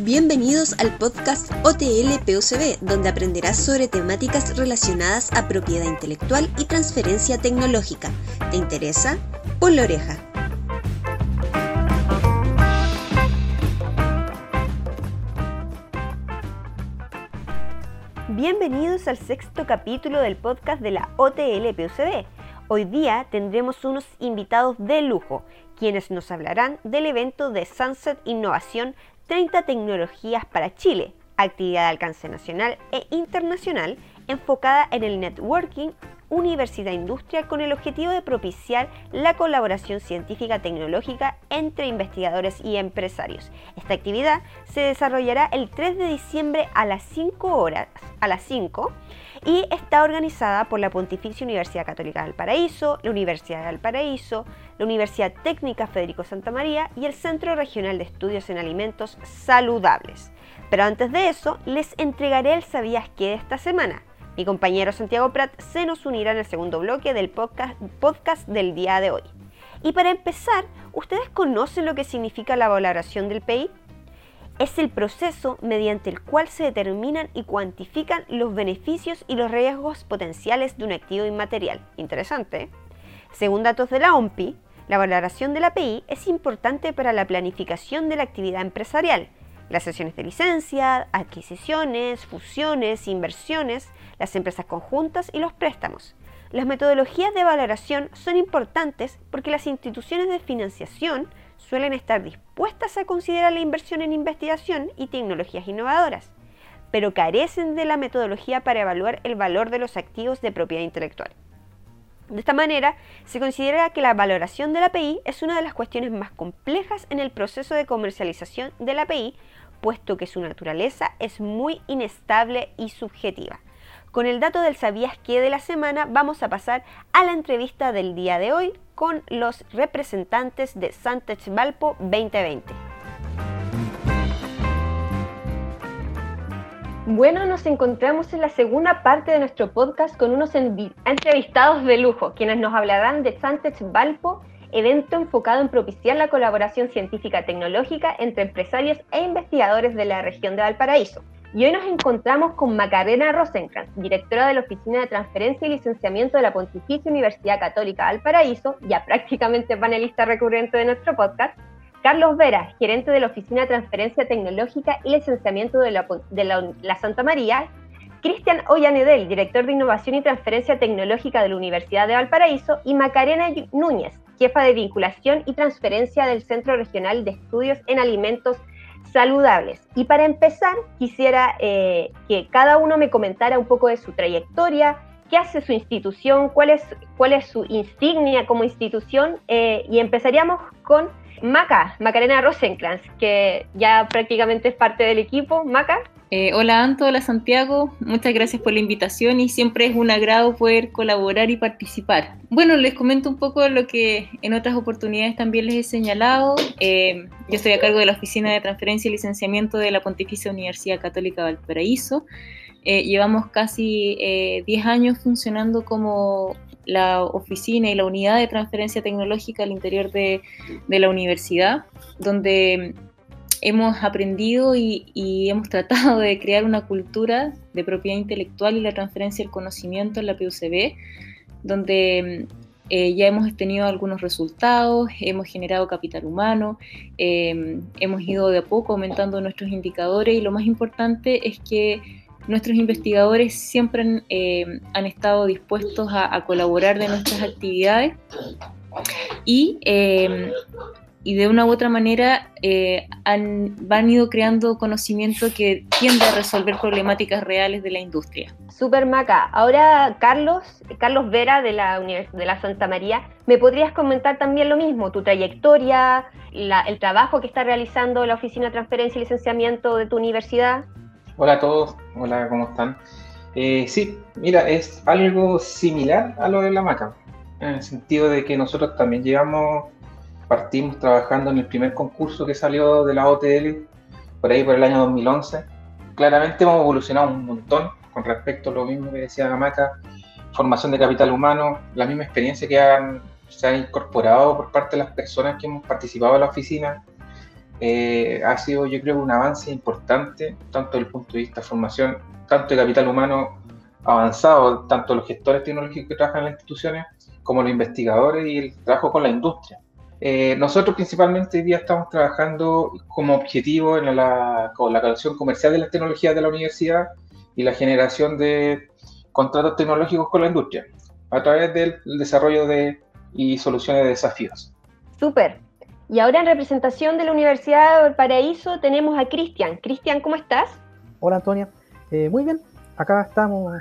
Bienvenidos al podcast OTL donde aprenderás sobre temáticas relacionadas a propiedad intelectual y transferencia tecnológica. ¿Te interesa? Pon la oreja. Bienvenidos al sexto capítulo del podcast de la OTL. Hoy día tendremos unos invitados de lujo, quienes nos hablarán del evento de Sunset Innovación 30 tecnologías para Chile, actividad de alcance nacional e internacional enfocada en el networking universidad-industria con el objetivo de propiciar la colaboración científica tecnológica entre investigadores y empresarios. Esta actividad se desarrollará el 3 de diciembre a las 5 horas, a las 5 y está organizada por la Pontificia Universidad Católica del Paraíso, la Universidad de Valparaíso, la Universidad Técnica Federico Santa María y el Centro Regional de Estudios en Alimentos Saludables. Pero antes de eso, les entregaré el sabías qué de esta semana. Mi compañero Santiago Prat se nos unirá en el segundo bloque del podcast, del día de hoy. Y para empezar, ¿ustedes conocen lo que significa la valoración del PI? es el proceso mediante el cual se determinan y cuantifican los beneficios y los riesgos potenciales de un activo inmaterial. Interesante. ¿eh? Según datos de la OMPI, la valoración de la API es importante para la planificación de la actividad empresarial, las sesiones de licencia, adquisiciones, fusiones, inversiones, las empresas conjuntas y los préstamos. Las metodologías de valoración son importantes porque las instituciones de financiación suelen estar dispuestas a considerar la inversión en investigación y tecnologías innovadoras, pero carecen de la metodología para evaluar el valor de los activos de propiedad intelectual. De esta manera, se considera que la valoración de la API es una de las cuestiones más complejas en el proceso de comercialización de la API, puesto que su naturaleza es muy inestable y subjetiva. Con el dato del sabías que de la semana vamos a pasar a la entrevista del día de hoy con los representantes de Santech Valpo 2020. Bueno, nos encontramos en la segunda parte de nuestro podcast con unos entrevistados de lujo, quienes nos hablarán de Santech Valpo, evento enfocado en propiciar la colaboración científica tecnológica entre empresarios e investigadores de la región de Valparaíso. Y hoy nos encontramos con Macarena Rosenkrantz, directora de la Oficina de Transferencia y Licenciamiento de la Pontificia Universidad Católica Valparaíso, ya prácticamente panelista recurrente de nuestro podcast, Carlos Vera, gerente de la Oficina de Transferencia Tecnológica y Licenciamiento de la, Santa María, Cristian Ollanedel, director de Innovación y Transferencia Tecnológica de la Universidad de Valparaíso, y Macarena Núñez, jefa de Vinculación y Transferencia del Centro Regional de Estudios en Alimentos saludables. Y para empezar, quisiera eh, que cada uno me comentara un poco de su trayectoria, qué hace su institución, cuál es, cuál es su insignia como institución. Eh, y empezaríamos con Maca, Macarena Rosenkrantz, que ya prácticamente es parte del equipo. Maca. Eh, hola Anto, hola Santiago, muchas gracias por la invitación y siempre es un agrado poder colaborar y participar. Bueno, les comento un poco lo que en otras oportunidades también les he señalado. Eh, yo estoy a cargo de la Oficina de Transferencia y Licenciamiento de la Pontificia Universidad Católica Valparaíso. Eh, llevamos casi 10 años funcionando como la oficina y la unidad de transferencia tecnológica al interior de, de la universidad, donde hemos aprendido y, hemos tratado de crear una cultura de propiedad intelectual y la transferencia del conocimiento en la PUCB, donde eh, ya hemos tenido algunos resultados, hemos generado capital humano, em, hemos ido de a poco aumentando nuestros indicadores y lo más importante es que nuestros investigadores siempre han, em, estado dispuestos a, a, colaborar de nuestras actividades y y de una u otra manera eh, han, van ido creando conocimiento que tiende a resolver problemáticas reales de la industria. Super Maca. Ahora, Carlos, Carlos Vera de la, de la Santa María, ¿me podrías comentar también lo mismo? Tu trayectoria, el trabajo que está realizando la Oficina de Transferencia y Licenciamiento de tu universidad. Hola a todos, hola, ¿cómo están? Eh, sí, mira, es algo similar a lo de la Maca, en el sentido de que nosotros también llevamos partimos trabajando en el primer concurso que salió de la OTL, por ahí por el año 2011. Claramente hemos evolucionado un montón con respecto a lo mismo que decía Gamaca, formación de capital humano, la misma experiencia que han, se ha incorporado por parte de las personas que hemos participado en la oficina. eh, ha sido yo creo un avance importante, tanto desde el punto de vista de formación, tanto de capital humano avanzado, tanto los gestores tecnológicos que trabajan en las instituciones, como los investigadores y el trabajo con la industria. Eh, nosotros principalmente hoy día estamos trabajando como objetivo en la, con la creación comercial de las tecnologías de la universidad y la generación de contratos tecnológicos con la industria a través del desarrollo de y soluciones de desafíos. Súper. Y ahora en representación de la Universidad de Valparaíso tenemos a Cristian. Cristian, ¿cómo estás? Hola Antonia, eh, muy bien. Acá estamos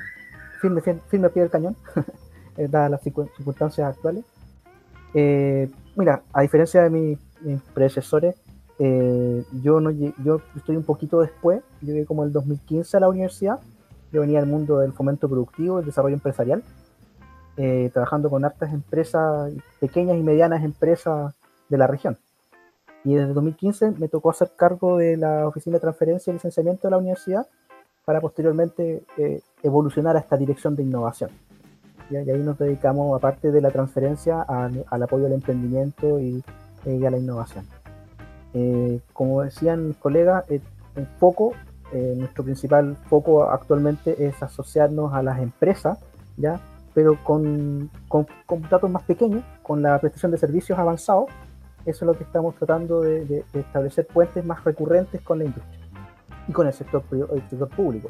firme, firme, a pie del cañón, dadas las circunstancias actuales. Eh, mira, a diferencia de mis, predecesores, eh, yo, no, yo estoy un poquito después, llegué como el 2015 a la universidad, yo venía del mundo del fomento productivo, el desarrollo empresarial, eh, trabajando con hartas empresas, pequeñas y medianas empresas de la región. Y desde 2015 me tocó hacer cargo de la Oficina de Transferencia y Licenciamiento de la universidad para posteriormente evolucionar a esta dirección de innovación. Y ahí nos dedicamos, aparte de la transferencia, al, apoyo al emprendimiento y, a la innovación. Eh, como decían mis colegas, el eh, foco, eh, nuestro principal foco actualmente es asociarnos a las empresas, ¿ya? pero con, con, datos más pequeños, con la prestación de servicios avanzados. Eso es lo que estamos tratando de, establecer puentes más recurrentes con la industria y con el sector público,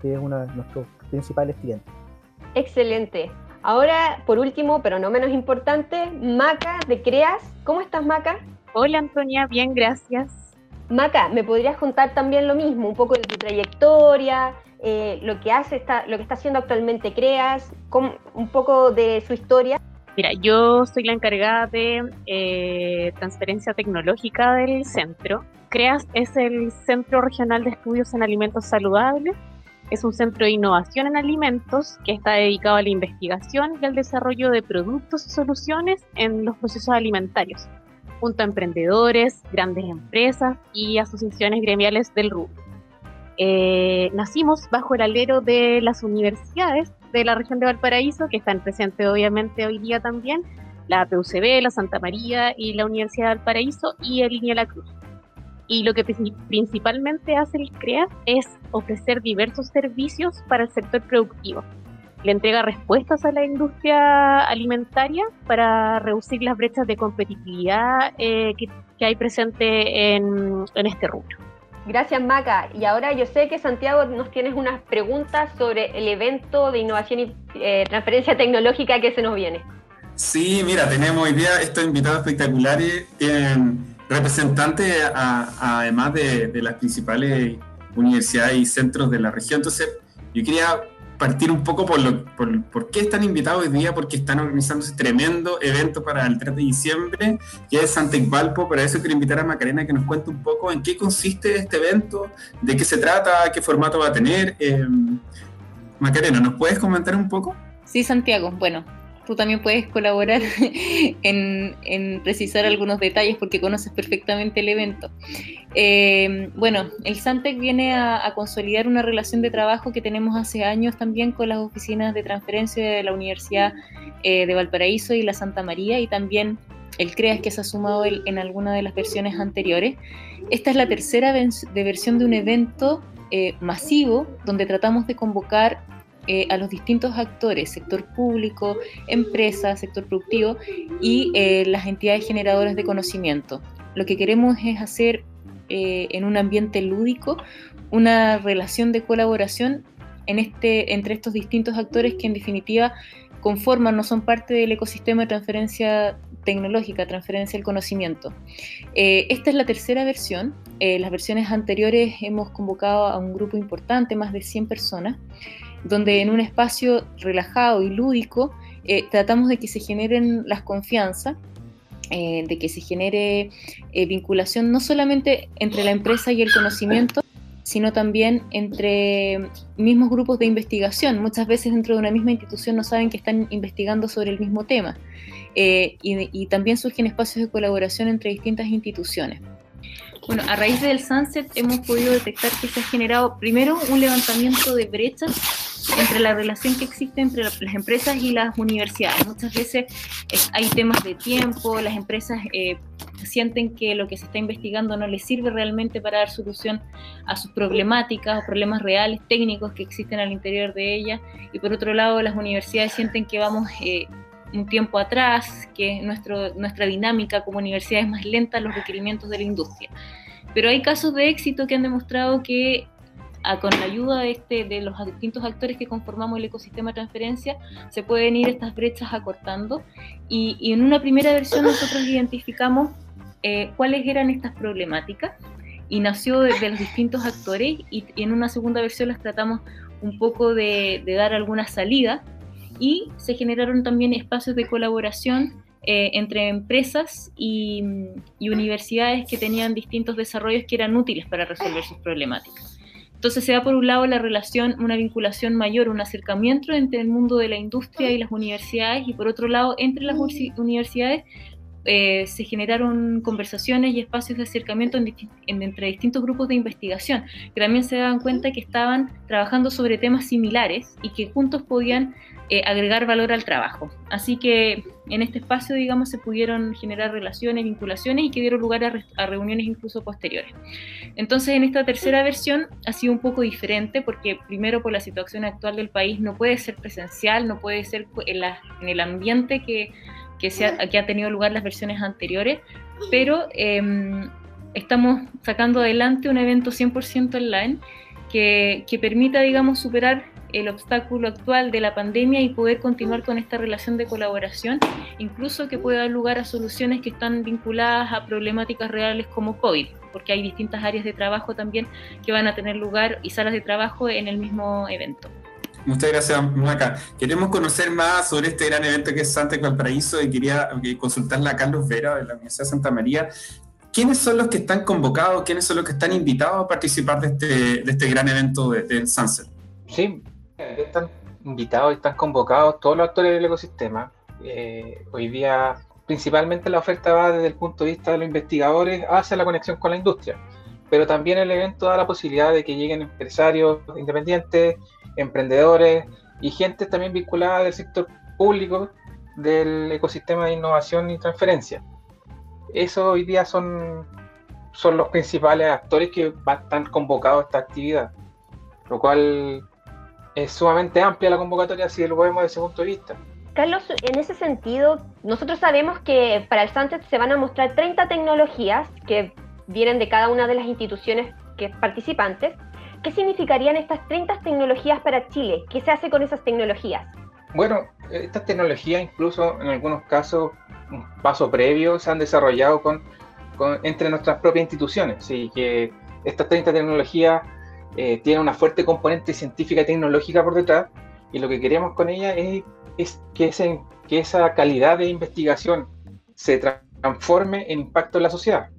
que es uno de nuestros principales clientes. Excelente. Ahora, por último, pero no menos importante, Maca de Creas. ¿Cómo estás, Maca? Hola, Antonia, bien, gracias. Maca, ¿me podrías contar también lo mismo? Un poco de tu trayectoria, eh, lo que hace, está, lo que está haciendo actualmente Creas, un poco de su historia. Mira, yo soy la encargada de eh, transferencia tecnológica del centro. CREAS es el Centro Regional de Estudios en Alimentos Saludables es un centro de innovación en alimentos que está dedicado a la investigación y al desarrollo de productos y soluciones en los procesos alimentarios, junto a emprendedores, grandes empresas y asociaciones gremiales del rubro. Eh, nacimos bajo el alero de las universidades de la región de Valparaíso, que están presentes obviamente hoy día también, la PUCB, la Santa María y la Universidad de Valparaíso y el Línea La Cruz y lo que principalmente hace el CREA es ofrecer diversos servicios para el sector productivo. Le entrega respuestas a la industria alimentaria para reducir las brechas de competitividad eh, que, hay presente en, este rubro. Gracias, Maca. Y ahora yo sé que Santiago nos tienes unas preguntas sobre el evento de innovación y eh, transferencia tecnológica que se nos viene. Sí, mira, tenemos hoy día estos invitados espectaculares. Tienen representante además de, las principales universidades y centros de la región. Entonces, yo quería partir un poco por, lo, por, qué están invitados hoy día, porque están organizando ese tremendo evento para el 3 de diciembre, que es Santa Valpo. Para eso quiero invitar a Macarena que nos cuente un poco en qué consiste este evento, de qué se trata, qué formato va a tener. Eh, Macarena, ¿nos puedes comentar un poco? Sí, Santiago. Bueno, tú también puedes colaborar en, precisar algunos detalles porque conoces perfectamente el evento. Eh, bueno, el Santec viene a, consolidar una relación de trabajo que tenemos hace años también con las oficinas de transferencia de la Universidad eh, de Valparaíso y la Santa María y también el CREAS que se ha sumado en alguna de las versiones anteriores. Esta es la tercera de versión de un evento eh, masivo donde tratamos de convocar eh, a los distintos actores, sector público, empresa, sector productivo y eh, las entidades generadoras de conocimiento. Lo que queremos es hacer eh, en un ambiente lúdico una relación de colaboración este, entre estos distintos actores que en definitiva conforman, no son parte del ecosistema de transferencia tecnológica, transferencia del conocimiento. esta es la tercera versión. las versiones anteriores hemos convocado a un grupo importante, más de 100 personas, donde en un espacio relajado y lúdico eh, tratamos de que se generen las confianzas, eh, de que se genere eh, vinculación no solamente entre la empresa y el conocimiento, sino también entre mismos grupos de investigación. Muchas veces dentro de una misma institución no saben que están investigando sobre el mismo tema. y, y también surgen espacios de colaboración entre distintas instituciones. Bueno, a raíz del Sunset hemos podido detectar que se ha generado primero un levantamiento de brechas entre la relación que existe entre las empresas y las universidades. Muchas veces hay temas de tiempo, las empresas eh, sienten que lo que se está investigando no les sirve realmente para dar solución a sus problemáticas o problemas reales, técnicos que existen al interior de ellas. Y por otro lado, las universidades sienten que vamos eh, un tiempo atrás, que nuestro, nuestra dinámica como universidad es más lenta a los requerimientos de la industria. Pero hay casos de éxito que han demostrado que con la ayuda de, este, de los distintos actores que conformamos el ecosistema de transferencia, se pueden ir estas brechas acortando. Y, en una primera versión nosotros identificamos eh, cuáles eran estas problemáticas y nació de, los distintos actores y, en una segunda versión las tratamos un poco de, dar alguna salida y se generaron también espacios de colaboración eh, entre empresas y, y, universidades que tenían distintos desarrollos que eran útiles para resolver sus problemáticas. Entonces se da por un lado la relación, una vinculación mayor, un acercamiento entre el mundo de la industria y las universidades y por otro lado entre las universidades eh, se generaron conversaciones y espacios de acercamiento entre distintos grupos de investigación, que también se daban cuenta que estaban trabajando sobre temas similares y que juntos podían eh, agregar valor al trabajo. Así que en este espacio, digamos, se pudieron generar relaciones, vinculaciones y que dieron lugar a, reuniones incluso posteriores. Entonces, en esta tercera versión ha sido un poco diferente porque primero por la situación actual del país no puede ser presencial, no puede ser en, en el ambiente que que, ha, tenido lugar las versiones anteriores, pero em, estamos sacando adelante un evento 100% online que, que permita, digamos, superar el obstáculo actual de la pandemia y poder continuar con esta relación de colaboración, incluso que pueda dar lugar a soluciones que están vinculadas a problemáticas reales como COVID, porque hay distintas áreas de trabajo también que van a tener lugar y salas de trabajo en el mismo evento. Muchas gracias, Maca. Queremos conocer más sobre este gran evento que es Santa Valparaíso y quería eh, consultarle a Carlos Vera de la Universidad de Santa María. ¿Quiénes son los que están convocados? ¿Quiénes son los que están invitados a participar de este, de este gran evento del Sunset? Sí, están invitados y están convocados todos los actores del ecosistema. Eh, hoy día, principalmente la oferta va desde el punto de vista de los investigadores hacia la conexión con la industria. Pero también el evento da la posibilidad de que lleguen empresarios independientes, emprendedores y gente también vinculada del sector público del ecosistema de innovación y transferencia. Eso hoy día son, son los principales actores que están convocados a esta actividad, lo cual es sumamente amplia la convocatoria si lo vemos desde ese punto de vista. Carlos, en ese sentido, nosotros sabemos que para el Sunset se van a mostrar 30 tecnologías que vienen de cada una de las instituciones que participantes ¿Qué significarían estas 30 tecnologías para Chile? ¿Qué se hace con esas tecnologías? Bueno, estas tecnologías incluso en algunos casos, un paso previo, se han desarrollado con, entre nuestras propias instituciones. Así que estas 30 tecnologías eh, tienen una fuerte componente científica y tecnológica por detrás y lo que queremos con ellas es, es que, ese, que esa calidad de investigación se transforme en impacto en la sociedad.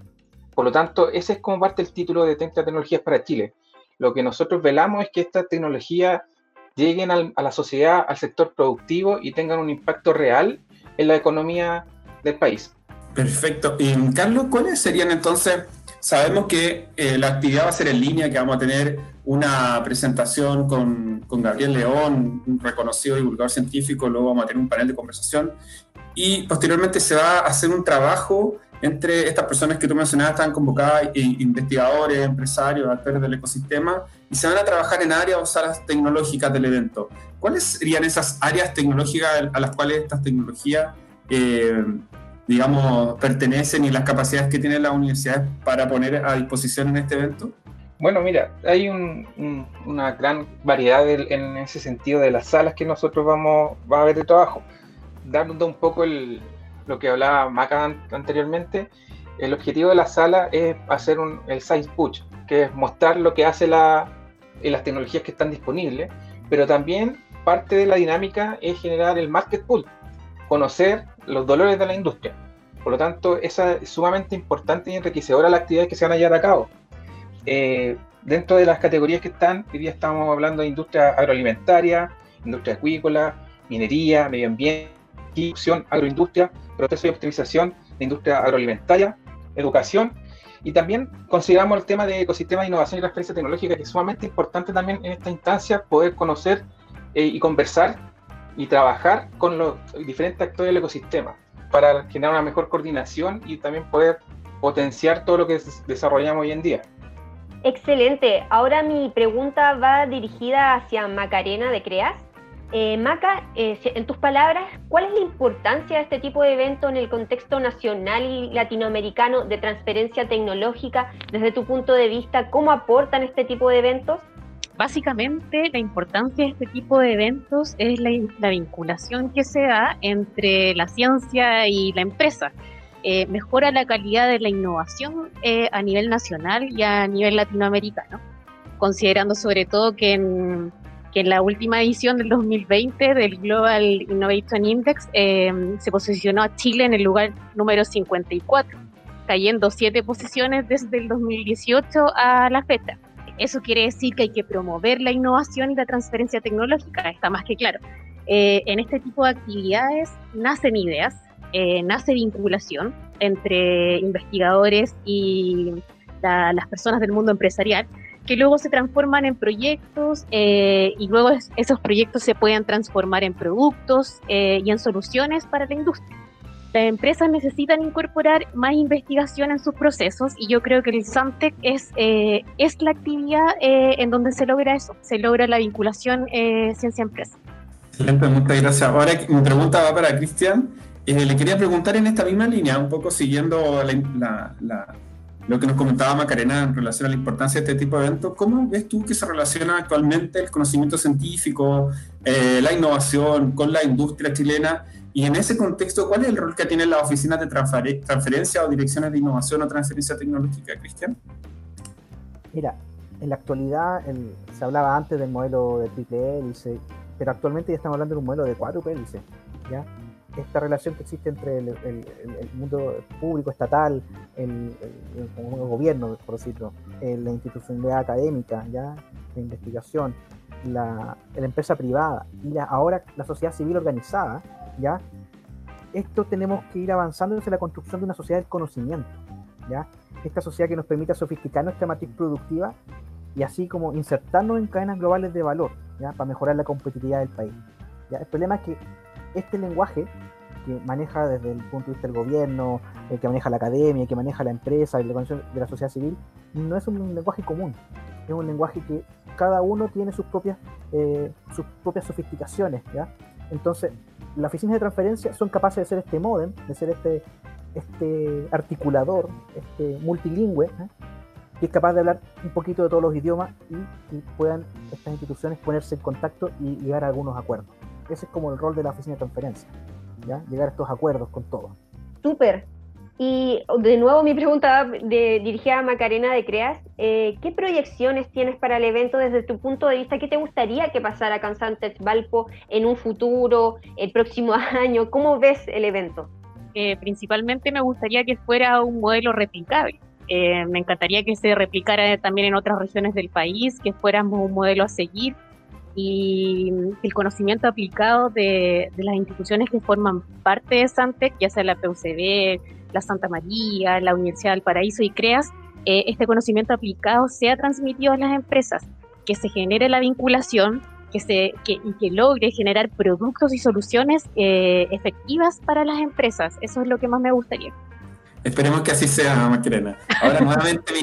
Por lo tanto, ese es como parte del título de 30 tecnologías para Chile lo que nosotros velamos es que estas tecnologías lleguen a la sociedad, al sector productivo y tengan un impacto real en la economía del país. Perfecto. Y Carlos, ¿cuáles serían entonces? Sabemos que eh, la actividad va a ser en línea, que vamos a tener una presentación con, con, Gabriel León, un reconocido divulgador científico, luego vamos a tener un panel de conversación y posteriormente se va a hacer un trabajo entre estas personas que tú mencionabas están convocadas, investigadores, empresarios, actores del ecosistema, y se van a trabajar en áreas o salas tecnológicas del evento. ¿Cuáles serían esas áreas tecnológicas a las cuales estas tecnologías, eh, digamos, pertenecen y las capacidades que tienen las universidades para poner a disposición en este evento? Bueno, mira, hay una gran variedad en ese sentido de las salas que nosotros vamos, a ver de trabajo. Dando un poco el, lo que hablaba Maca anteriormente, el objetivo de la sala es hacer un, el science push, que es mostrar lo que hace la, las tecnologías que están disponibles, pero también parte de la dinámica es generar el market pool, conocer los dolores de la industria. Por lo tanto, esa es sumamente importante y enriquecedora la actividad que se van a llevar a cabo. Eh, dentro de las categorías que están, hoy día estamos hablando de industria agroalimentaria, industria acuícola, minería, medio ambiente, agroindustria, proceso de optimización de industria agroalimentaria, educación, y también consideramos el tema de ecosistemas de innovación y transferencia tecnológica, que es sumamente importante también en esta instancia poder conocer eh, y conversar y trabajar con los diferentes actores del ecosistema para generar una mejor coordinación y también poder potenciar todo lo que desarrollamos hoy en día. Excelente. Ahora mi pregunta va dirigida hacia Macarena de Creas. Eh, Maca, eh, en tus palabras, ¿cuál es la importancia de este tipo de evento en el contexto nacional y latinoamericano de transferencia tecnológica desde tu punto de vista? ¿Cómo aportan este tipo de eventos? Básicamente, la importancia de este tipo de eventos es la, vinculación que se da entre la ciencia y la empresa. Eh, mejora la calidad de la innovación a nivel nacional y a nivel latinoamericano, considerando sobre todo que en que en la última edición del 2020 del Global Innovation Index eh, se posicionó a Chile en el lugar número 54, cayendo siete posiciones desde el 2018 a la fecha. Eso quiere decir que hay que promover la innovación y la transferencia tecnológica, está más que claro. Eh, en este tipo de actividades nacen ideas, eh, nace vinculación entre investigadores y las personas del mundo empresarial que luego se transforman en proyectos eh, y luego esos proyectos se pueden transformar en productos eh, y en soluciones para la industria. Las empresas necesitan incorporar más investigación en sus procesos y yo creo que el SAMTEC es, eh, es la actividad en donde se logra eso, se logra la vinculación ciencia-empresa. Excelente, muchas gracias. Ahora mi pregunta va para Cristian. le quería preguntar en esta misma línea, un poco siguiendo la, lo que nos comentaba Macarena en relación a la importancia de este tipo de eventos, ¿cómo ves tú que se relaciona actualmente el conocimiento científico, eh, la innovación con la industria chilena? Y en ese contexto, ¿cuál es el rol que tienen las oficinas de transferencia o direcciones de innovación o transferencia tecnológica, Cristian? Mira, en la actualidad se hablaba antes del modelo de triple hélice, pero actualmente ya estamos hablando de un modelo de cuádruple hélice, ¿ya? Esta relación que existe entre el, mundo público, estatal, el, gobierno, por decirlo, eh, la institucionalidad académica, ya, la investigación, la, empresa privada y ahora la sociedad civil organizada, ya, esto tenemos que ir avanzando hacia la construcción de una sociedad del conocimiento, ya, esta sociedad que nos permita sofisticar nuestra matriz productiva y así como insertarnos en cadenas globales de valor, ya, para mejorar la competitividad del país. ¿ya? El problema es que este lenguaje que maneja desde el punto de vista del gobierno, el que maneja la academia, que maneja la empresa y de la sociedad civil, no es un lenguaje común. Es un lenguaje que cada uno tiene sus propias, eh, sus propias sofisticaciones. ¿ya? Entonces, las oficinas de transferencia son capaces de ser este modem, de ser este, este articulador, este multilingüe, ¿eh? que es capaz de hablar un poquito de todos los idiomas y puedan estas instituciones ponerse en contacto y llegar a algunos acuerdos. Ese es como el rol de la oficina de transferencia, ¿ya? llegar a estos acuerdos con todos. Súper. Y de nuevo mi pregunta de, dirigida a Macarena de Creas, eh, ¿qué proyecciones tienes para el evento desde tu punto de vista? ¿Qué te gustaría que pasara con Santech Valpo en un futuro, el próximo año? ¿Cómo ves el evento? Eh, principalmente me gustaría que fuera un modelo replicable. Eh, me encantaría que se replicara también en otras regiones del país, que fuéramos un modelo a seguir y el conocimiento aplicado de, las instituciones que forman parte de Santec, ya sea la PUCB, la Santa María, la Universidad del Paraíso y CREAS, eh, este conocimiento aplicado sea transmitido a las empresas, que se genere la vinculación que se, que, y que logre generar productos y soluciones eh, efectivas para las empresas. Eso es lo que más me gustaría. Esperemos que así sea, Macarena. Ahora, nuevamente,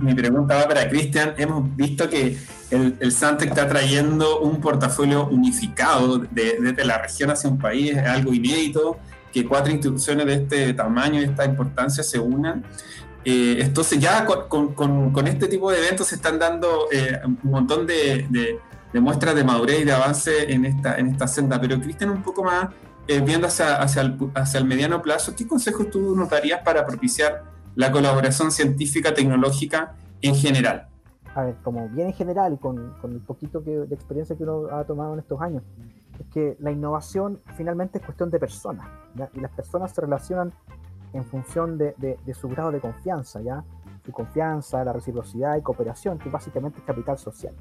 mi, pregunta va para Cristian. Hemos visto que el, el Santec está trayendo un portafolio unificado desde la región hacia un país. Es algo inédito que cuatro instituciones de este tamaño y esta importancia se unan. Eh, entonces, ya con, este tipo de eventos se están dando eh, un montón de, de, muestras de madurez y de avance en esta, en esta senda. Pero, Cristian, un poco más eh, viendo hacia, hacia, el, hacia el mediano plazo, ¿qué consejos tú nos darías para propiciar la colaboración científica tecnológica en general? A ver, como bien en general con, con el poquito que, de experiencia que uno ha tomado en estos años, es que la innovación finalmente es cuestión de personas, y las personas se relacionan en función de, de, de, su grado de confianza, ¿ya? Su confianza, la reciprocidad y cooperación, que básicamente es capital social.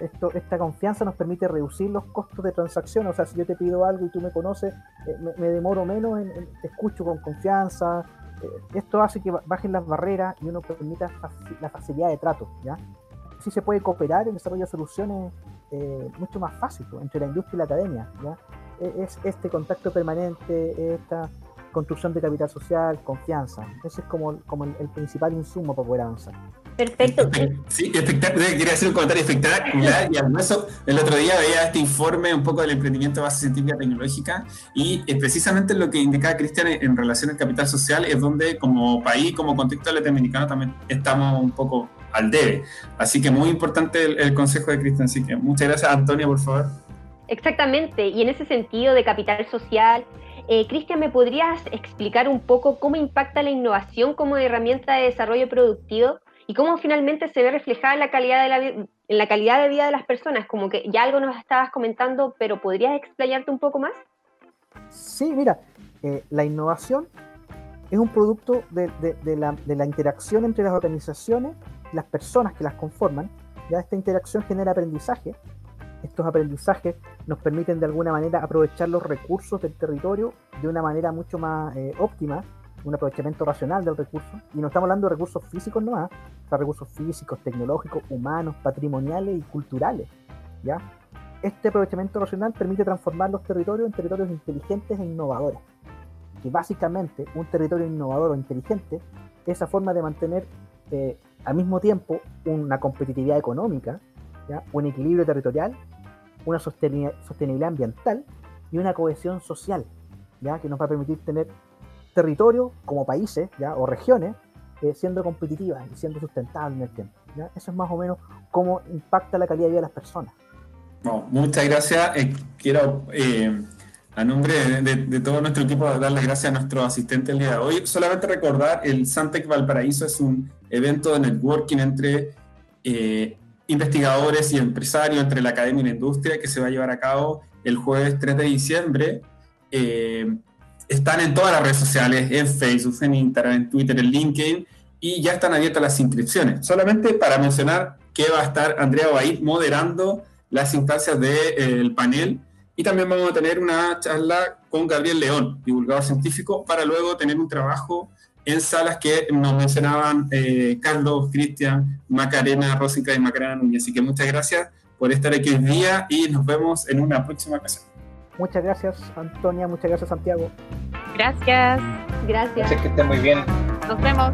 Esto, esta confianza nos permite reducir los costos de transacción. O sea, si yo te pido algo y tú me conoces, eh, me, demoro menos, en, te escucho con confianza. Eh, esto hace que bajen las barreras y uno permita la facilidad de trato. ¿ya? Así se puede cooperar en desarrollo de soluciones eh, mucho más fácil pues, entre la industria y la academia. ¿ya? E, es este contacto permanente, esta construcción de capital social, confianza. Ese es como, como el, principal insumo para poder avanzar. Perfecto. Sí, espectacular. Quería hacer un comentario espectacular. Y además, el otro día veía este informe un poco del emprendimiento de base científica tecnológica y precisamente lo que indicaba Cristian en relación al capital social es donde como país, como contexto latinoamericano también estamos un poco al debe. Así que muy importante el, el consejo de Cristian. Así que muchas gracias, Antonia, por favor. Exactamente, y en ese sentido de capital social, eh, Cristian, ¿me podrías explicar un poco cómo impacta la innovación como herramienta de desarrollo productivo y cómo finalmente se ve reflejada en la calidad de, la, en la calidad de vida de las personas? Como que ya algo nos estabas comentando, pero ¿podrías explayarte un poco más? Sí, mira, eh, la innovación es un producto de, la, interacción entre las organizaciones las personas que las conforman. Ya esta interacción genera aprendizaje estos aprendizajes nos permiten de alguna manera aprovechar los recursos del territorio de una manera mucho más eh, óptima, un aprovechamiento racional del recurso. Y no estamos hablando de recursos físicos nomás, o recursos físicos, tecnológicos, humanos, patrimoniales y culturales. ¿ya? Este aprovechamiento racional permite transformar los territorios en territorios inteligentes e innovadores. Y básicamente un territorio innovador o inteligente es esa forma de mantener eh, al mismo tiempo una competitividad económica, un equilibrio territorial una sostenibilidad ambiental y una cohesión social, ¿ya? que nos va a permitir tener territorio como países ¿ya? o regiones eh, siendo competitivas y siendo sustentables en el tiempo. Eso es más o menos cómo impacta la calidad de vida de las personas. muchas gracias. Eh, quiero, eh, a nombre de, todo nuestro equipo, dar las gracias a nuestro asistente el día de hoy. Solamente recordar, el Santec Valparaíso es un evento de networking entre investigadores y empresarios entre la academia y la industria que se va a llevar a cabo el jueves 3 de diciembre. Eh, están en todas las redes sociales, en Facebook, en Instagram, en Twitter, en LinkedIn, y ya están abiertas las inscripciones. Solamente para mencionar que va a estar Andrea Baid moderando las instancias del panel y también vamos a tener una charla con Gabriel León, divulgador científico, para luego tener un trabajo en salas que nos mencionaban eh, Carlos, Cristian, Macarena, Rosica y Macarena Núñez. Así que muchas gracias por estar aquí hoy día y nos vemos en una próxima ocasión. Muchas gracias, Antonia. Muchas gracias, Santiago. Gracias. Gracias. que esté muy bien. Nos vemos.